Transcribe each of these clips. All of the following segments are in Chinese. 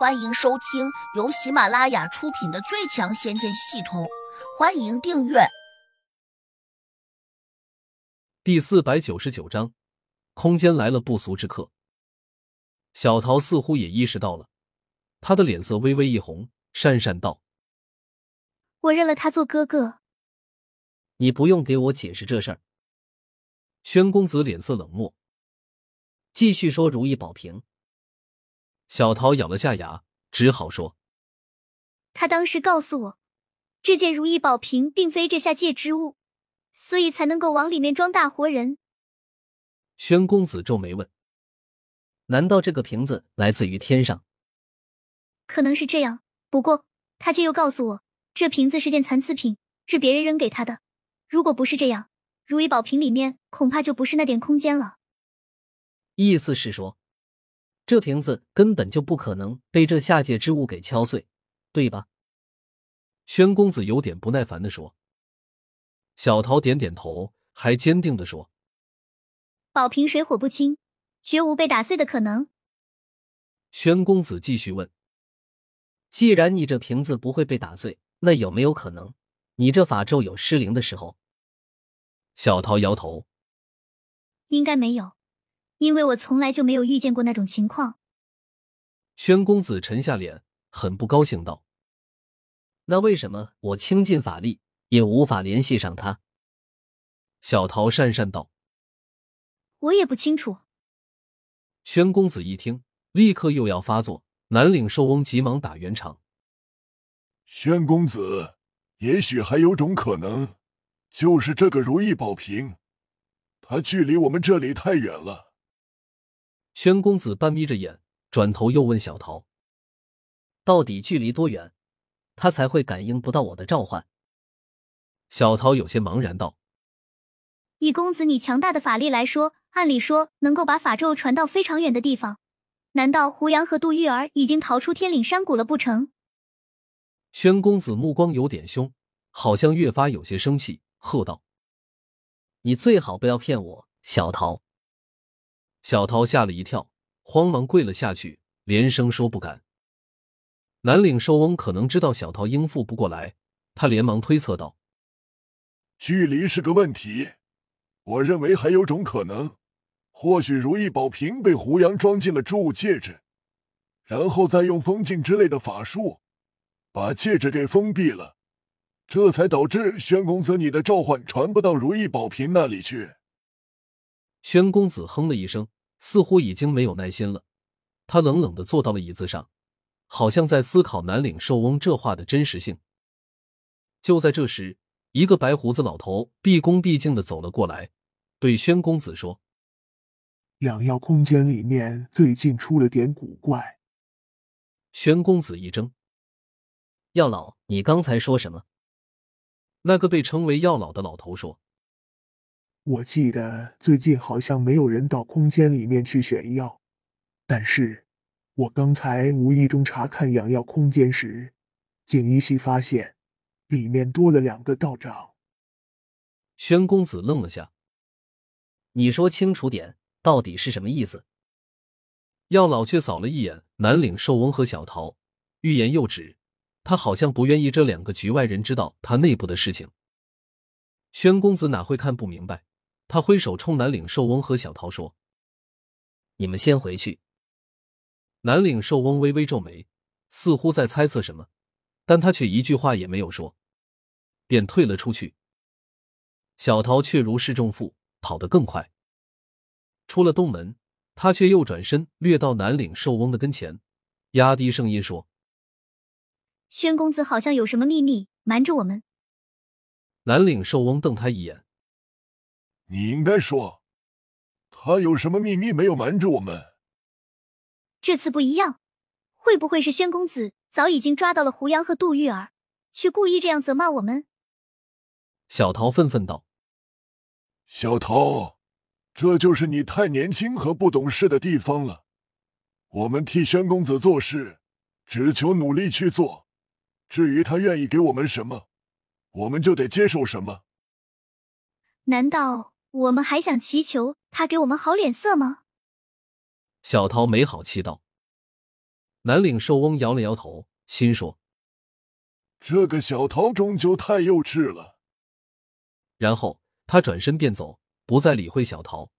欢迎收听由喜马拉雅出品的《最强仙剑系统》，欢迎订阅。第四百九十九章，空间来了不速之客。小桃似乎也意识到了，他的脸色微微一红，讪讪道：“我认了他做哥哥。”你不用给我解释这事儿。宣公子脸色冷漠，继续说：“如意宝瓶。”小桃咬了下牙，只好说：“他当时告诉我，这件如意宝瓶并非这下界之物，所以才能够往里面装大活人。”宣公子皱眉问：“难道这个瓶子来自于天上？”可能是这样，不过他却又告诉我，这瓶子是件残次品，是别人扔给他的。如果不是这样，如意宝瓶里面恐怕就不是那点空间了。意思是说。这瓶子根本就不可能被这下界之物给敲碎，对吧？宣公子有点不耐烦的说。小桃点点头，还坚定的说：“宝瓶水火不侵，绝无被打碎的可能。”宣公子继续问：“既然你这瓶子不会被打碎，那有没有可能你这法咒有失灵的时候？”小桃摇头：“应该没有。”因为我从来就没有遇见过那种情况。宣公子沉下脸，很不高兴道：“那为什么我倾尽法力也无法联系上他？”小桃讪讪道：“我也不清楚。”宣公子一听，立刻又要发作。南岭寿翁急忙打圆场：“宣公子，也许还有种可能，就是这个如意宝瓶，它距离我们这里太远了。”宣公子半眯着眼，转头又问小桃：“到底距离多远，他才会感应不到我的召唤？”小桃有些茫然道：“以公子你强大的法力来说，按理说能够把法咒传到非常远的地方。难道胡杨和杜玉儿已经逃出天岭山谷了不成？”宣公子目光有点凶，好像越发有些生气，喝道：“你最好不要骗我，小桃！”小桃吓了一跳，慌忙跪了下去，连声说不敢。南岭寿翁可能知道小桃应付不过来，他连忙推测道：“距离是个问题，我认为还有种可能，或许如意宝瓶被胡杨装进了诸物戒指，然后再用封禁之类的法术把戒指给封闭了，这才导致宣公子你的召唤传不到如意宝瓶那里去。”宣公子哼了一声，似乎已经没有耐心了。他冷冷的坐到了椅子上，好像在思考南岭寿翁这话的真实性。就在这时，一个白胡子老头毕恭毕敬的走了过来，对宣公子说：“养药空间里面最近出了点古怪。”宣公子一怔：“药老，你刚才说什么？”那个被称为药老的老头说。我记得最近好像没有人到空间里面去选药，但是我刚才无意中查看养药空间时，竟依稀发现里面多了两个道长。宣公子愣了下，你说清楚点，到底是什么意思？药老却扫了一眼南岭寿翁和小桃，欲言又止，他好像不愿意这两个局外人知道他内部的事情。宣公子哪会看不明白？他挥手冲南岭寿翁和小桃说：“你们先回去。”南岭寿翁微微皱眉，似乎在猜测什么，但他却一句话也没有说，便退了出去。小桃却如释重负，跑得更快。出了洞门，他却又转身掠到南岭寿翁的跟前，压低声音说：“宣公子好像有什么秘密瞒着我们。”南岭寿翁瞪他一眼。你应该说，他有什么秘密没有瞒着我们？这次不一样，会不会是宣公子早已经抓到了胡杨和杜玉儿，却故意这样责骂我们？小桃愤愤道：“小桃，这就是你太年轻和不懂事的地方了。我们替宣公子做事，只求努力去做，至于他愿意给我们什么，我们就得接受什么。难道？”我们还想祈求他给我们好脸色吗？小桃没好气道：“南岭寿翁摇了摇头，心说：“这个小桃终究太幼稚了。”然后他转身便走，不再理会小桃。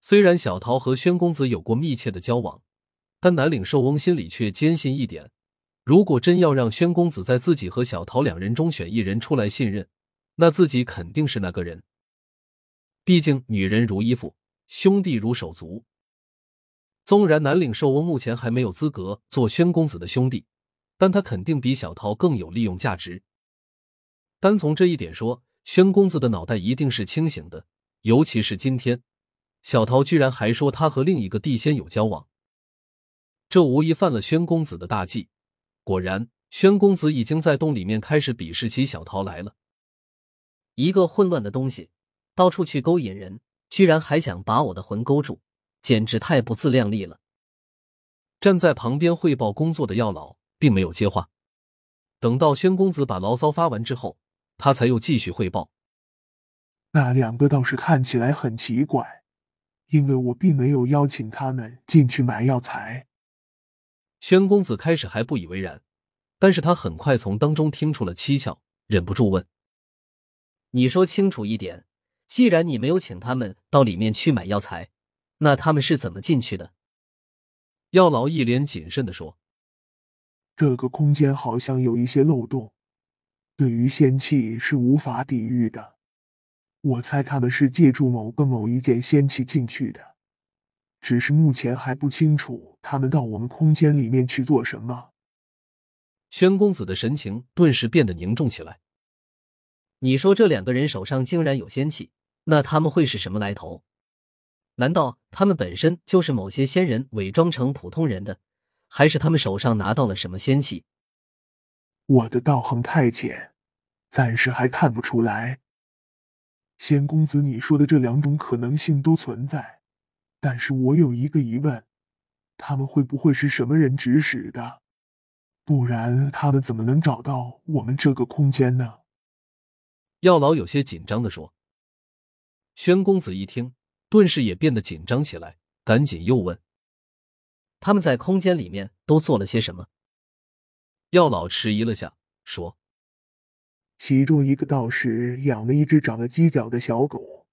虽然小桃和宣公子有过密切的交往，但南岭寿翁心里却坚信一点：如果真要让宣公子在自己和小桃两人中选一人出来信任，那自己肯定是那个人。毕竟女人如衣服，兄弟如手足。纵然南岭寿翁目前还没有资格做宣公子的兄弟，但他肯定比小桃更有利用价值。单从这一点说，宣公子的脑袋一定是清醒的。尤其是今天，小桃居然还说他和另一个地仙有交往，这无疑犯了宣公子的大忌。果然，宣公子已经在洞里面开始鄙视起小桃来了。一个混乱的东西，到处去勾引人，居然还想把我的魂勾住。简直太不自量力了！站在旁边汇报工作的药老并没有接话。等到宣公子把牢骚发完之后，他才又继续汇报。那两个倒是看起来很奇怪，因为我并没有邀请他们进去买药材。宣公子开始还不以为然，但是他很快从当中听出了蹊跷，忍不住问：“你说清楚一点，既然你没有请他们到里面去买药材。”那他们是怎么进去的？药老一脸谨慎的说：“这个空间好像有一些漏洞，对于仙气是无法抵御的。我猜他们是借助某个某一件仙气进去的，只是目前还不清楚他们到我们空间里面去做什么。”宣公子的神情顿时变得凝重起来。你说这两个人手上竟然有仙气，那他们会是什么来头？难道他们本身就是某些仙人伪装成普通人的，还是他们手上拿到了什么仙器？我的道行太浅，暂时还看不出来。仙公子，你说的这两种可能性都存在，但是我有一个疑问：他们会不会是什么人指使的？不然他们怎么能找到我们这个空间呢？药老有些紧张的说。宣公子一听。顿时也变得紧张起来，赶紧又问：“他们在空间里面都做了些什么？”药老迟疑了下，说：“其中一个道士养了一只长了犄角的小狗，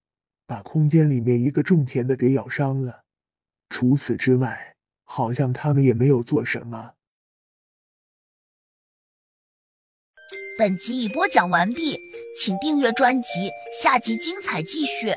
把空间里面一个种田的给咬伤了。除此之外，好像他们也没有做什么。”本集已播讲完毕，请订阅专辑，下集精彩继续。